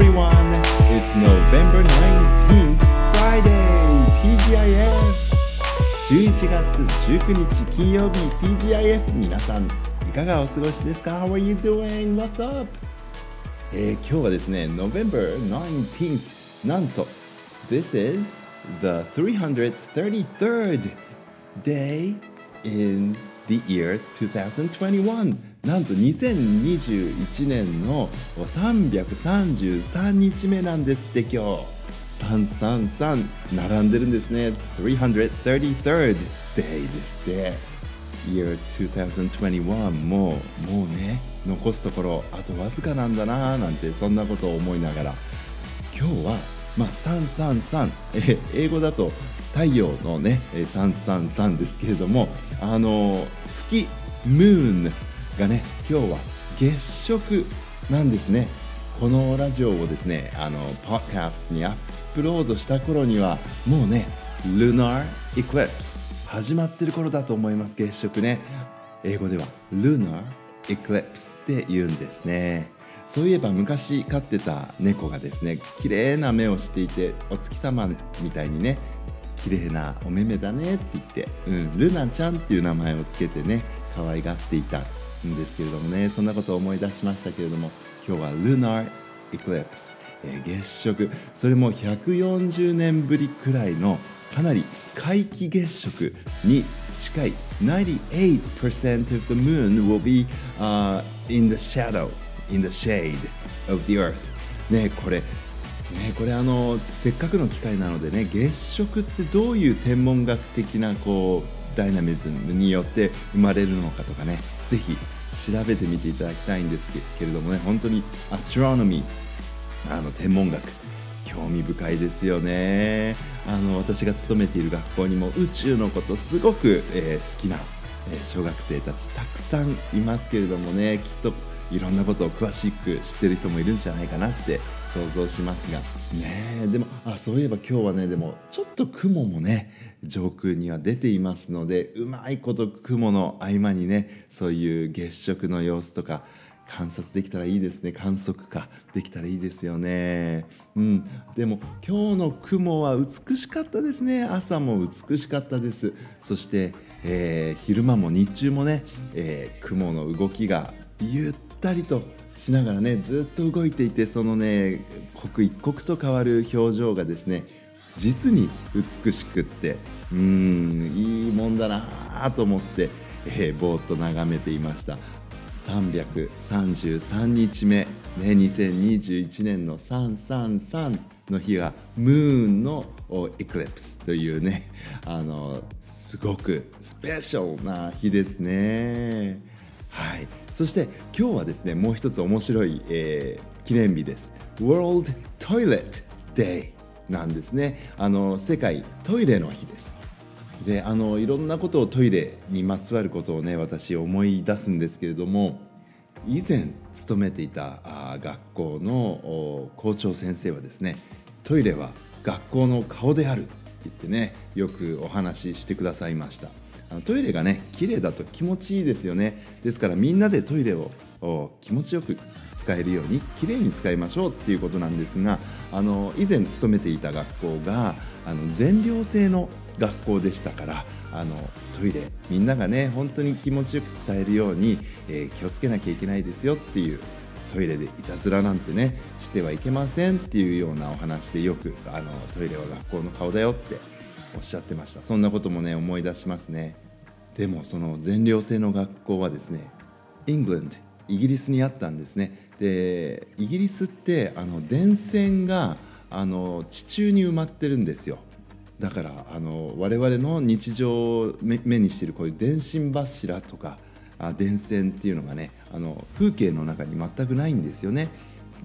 everyone! It's November 19th, Friday! TGIF! 11月19日金曜日 TGIF 皆さんいかがお過ごしですか How are you doing? What's up? えー、今日はですね November 19th なんと This is the 333rd day in the year 2021なんと2021年の333日目なんですって今日。333並んでるんですね。333rd day ですって。Year 2021もうもうね残すところあとわずかなんだなーなんてそんなことを思いながら。今日はまあ333え英語だと太陽のね333ですけれどもあの月ムーンがね今日は月食なんですね。このラジオをですねあのポッドキャストにアップロードした頃にはもうねルナーエクリプス始まってる頃だと思います月食ね。英語ではルナーエクリプスって言うんですね。そういえば昔飼ってた猫がですね綺麗な目をしていてお月様みたいにね綺麗なお目目だねって言って、うん、ルナちゃんっていう名前をつけてね可愛がっていたんですけれどもねそんなことを思い出しましたけれども今日はルナーエクリプス、えー、月食。それも140年ぶりくらいのかなり皆既月食に近い98% of the moon will be、uh, in the shadow in the shade of the earth ねこれ。ね、これあのせっかくの機会なのでね月食ってどういう天文学的なこうダイナミズムによって生まれるのかとかねぜひ調べてみていただきたいんですけれどもね本当にアストロノミーあの天文学興味深いですよね。あの私が勤めている学校にも宇宙のことすごく、えー、好きな、え、小学生たちたくさんいますけれどもねきっといろんなことを詳しく知ってる人もいるんじゃないかなって想像しますが。ねでもあそういえば今日はねでもちょっと雲もね上空には出ていますのでうまいこと雲の合間にねそういう月食の様子とか観察できたらいいですね。観測かできたらいいですよね。うん。でも今日の雲は美しかったですね。朝も美しかったです。そして、えー、昼間も日中もね、えー、雲の動きがゆったりとしながらねずっと動いていてそのね刻一刻と変わる表情がですね実に美しくってうーんいいもんだなと思って、えー、ぼーっと眺めていました333日目、ね、2021年の333の日はムーンのエクレプスというねあのすごくスペシャルな日ですね。はい、そして今日はですねもう一つ面白い、えー、記念日です。World Toilet Day なんですね。あの世界トイレの日です。であのいろんなことをトイレにまつわることをね私思い出すんですけれども以前勤めていたあ学校の校長先生はですねトイレは学校の顔である言ってねよくお話ししてくださいました。あのトイレがね綺麗だと気持ちいいですよね。ですからみんなでトイレを気持ちよく使えるようにきれいに使いましょうっていうことなんですがあの以前勤めていた学校があの全寮制の学校でしたからあのトイレみんながね本当に気持ちよく使えるように、えー、気をつけなきゃいけないですよっていうトイレでいたずらなんてねしてはいけませんっていうようなお話でよくあのトイレは学校の顔だよっておっしゃってました。そんなこともね思い出しますね。でもその全寮制の学校はですねイングランドイギリスにあったんですね。でイギリスってあの電線があの地中に埋まってるんですよ。だからあの我々の日常目にしてるこういう電信柱とか電線っていうのがねあの風景の中に全くないんですよね。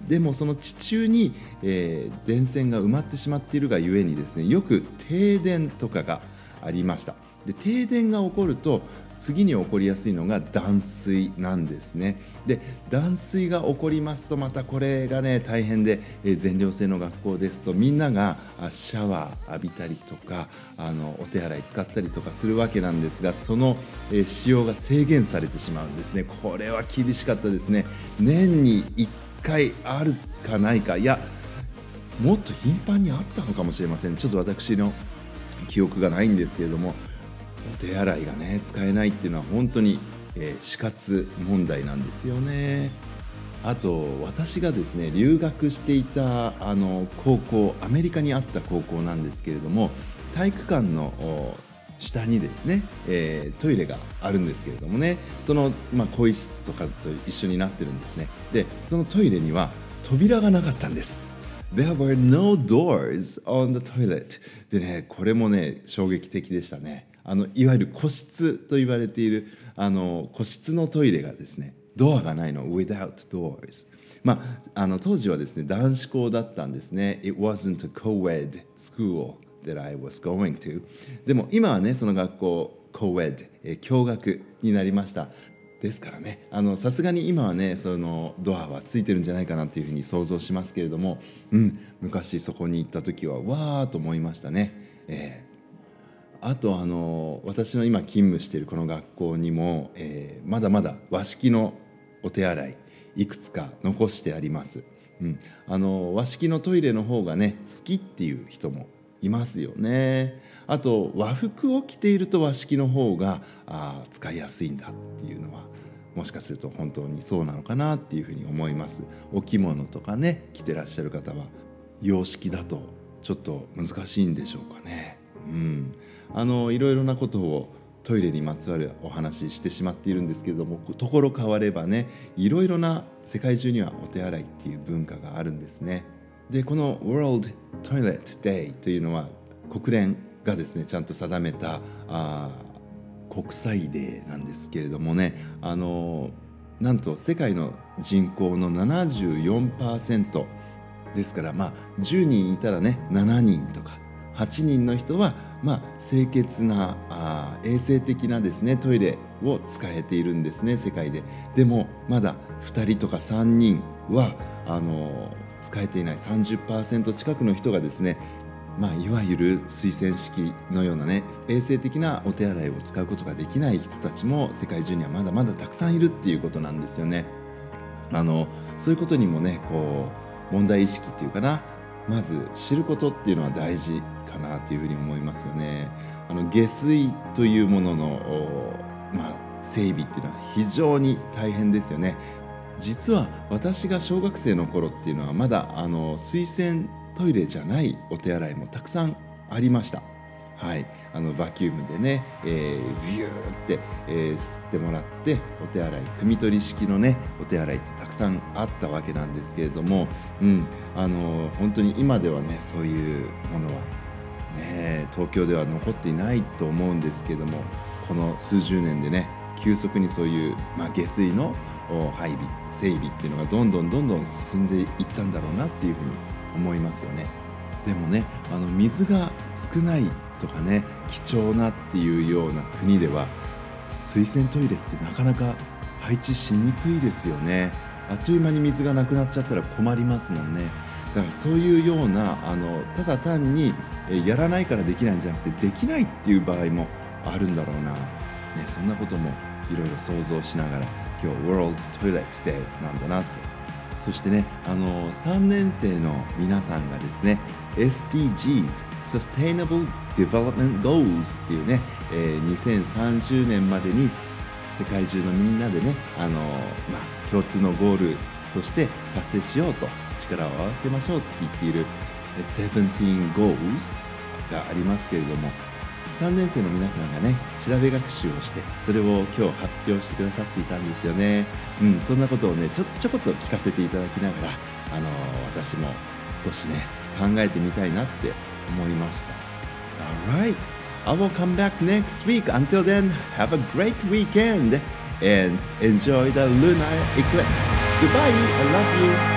でもその地中に、えー、電線が埋まってしまっているがゆえにですねよく停電とかがありました。で停電が起こると次に起こりやすいのが断水なんですね。で断水が起こりますとまたこれがね大変で、えー、全寮制の学校ですとみんながシャワー浴びたりとかあのお手洗い使ったりとかするわけなんですがその、えー、使用が制限されてしまうんですね。これは厳しかったですね。年に1回あるかないか。いやもっと頻繁にあったのかもしれませんちょっと私の記憶がないんですけれども。お手洗いがね使えないっていうのは本当に、えー、死活問題なんですよね。あと私がですね留学していたあの高校アメリカにあった高校なんですけれども体育館の下にですね、えー、トイレがあるんですけれどもねその、まあ、更衣室とかと一緒になってるんですね。でそのトイレには扉がなかったんです。There were no doors on the toilet でねこれもね衝撃的でしたね。あのいわゆる個室と言われているあの個室のトイレがですねドアがないの without doors まあ、あの当時はですね男子校だったんですね。It wasn't a co-ed school that I was going to でも今はねその学校 co-ed、え共学になりました。ですからねさすがに今はねそのドアはついてるんじゃないかなというふうに想像しますけれども、うん、昔そこに行った時はわーと思いましたね。えーあとあの私の今勤務しているこの学校にも、えー、まだまだ和式のお手洗いいくつか残してあります、うん、あの和式のトイレの方がね好きっていう人もいますよね。あと和服を着ていると和式の方があ使いやすいんだっていうのはもしかすると本当にそうなのかなっていうふうに思います。お着物とかね着てらっしゃる方は洋式だとちょっと難しいんでしょうかね。うん。あのいろいろなことをトイレにまつわるお話ししてしまっているんですけれどもところ変わればねいろいろな世界中にはお手洗いっていう文化があるんですね。でこの World Toilet Day というのは国連がですねちゃんと定めたあ国際デーなんですけれどもねあのなんと世界の人口の74%ですからまあ10人いたらね7人とか8人の人は、まあ、清潔なあ衛生的なですねトイレを使えているんですね世界ででもまだ2人とか3人はあの使えていない30%近くの人がですねまあ、いわゆる水洗式のようなね衛生的なお手洗いを使うことができない人たちも世界中にはまだまだたくさんいるっていうことなんですよね。あのそういうことにもねこう問題意識っていうかなまず知ることっていうのは大事かなというふうに思いますよね。あの下水というものの、まあ、整備っていうのは非常に大変ですよね。実は私が小学生の頃っていうのはまだあの水洗トイレじゃないお手洗いもたくさんありました。はい、あのバキュームでね、えー、ビューって、えー、吸ってもらってお手洗い汲み取り式のねお手洗いってたくさんあったわけなんですけれども、うん、あの本当に今ではねそういうものはね東京では残っていないと思うんですけれどもこの数十年でね急速にそういう、まあ、下水の配備整備っていうのがどんどんどんどん進んでいったんだろうなっていうふうに思いますよね。でもねあの水が少ないとかね貴重なっていうような国では水洗トイレってなかなか配置しにくいですよね。あっという間に水がなくなっちゃったら困りますもんね。だからそういうようなあのただ単にやらないからできないんじゃなくてできないっていう場合もあるんだろうな、ね、そんなこともいろいろ想像しながら今日 World Toilet Day なんだなってそしてねあの3年生の皆さんがですね SDGs Sustainable Development Goals っていうね、えー、2030年までに世界中のみんなでねあの、まあ、共通のゴールとして達成しようと力を合わせましょうって言っている17 Goals がありますけれども3年生の皆さんがね調べ学習をしてそれを今日発表してくださっていたんですよね、うん、そんなことをねちょちょこっと聞かせていただきながらあの私も少しね考えてみたいなって思いました Alright I will come back next week until then have a great weekend and enjoy the lunar eclipse goodbye I love you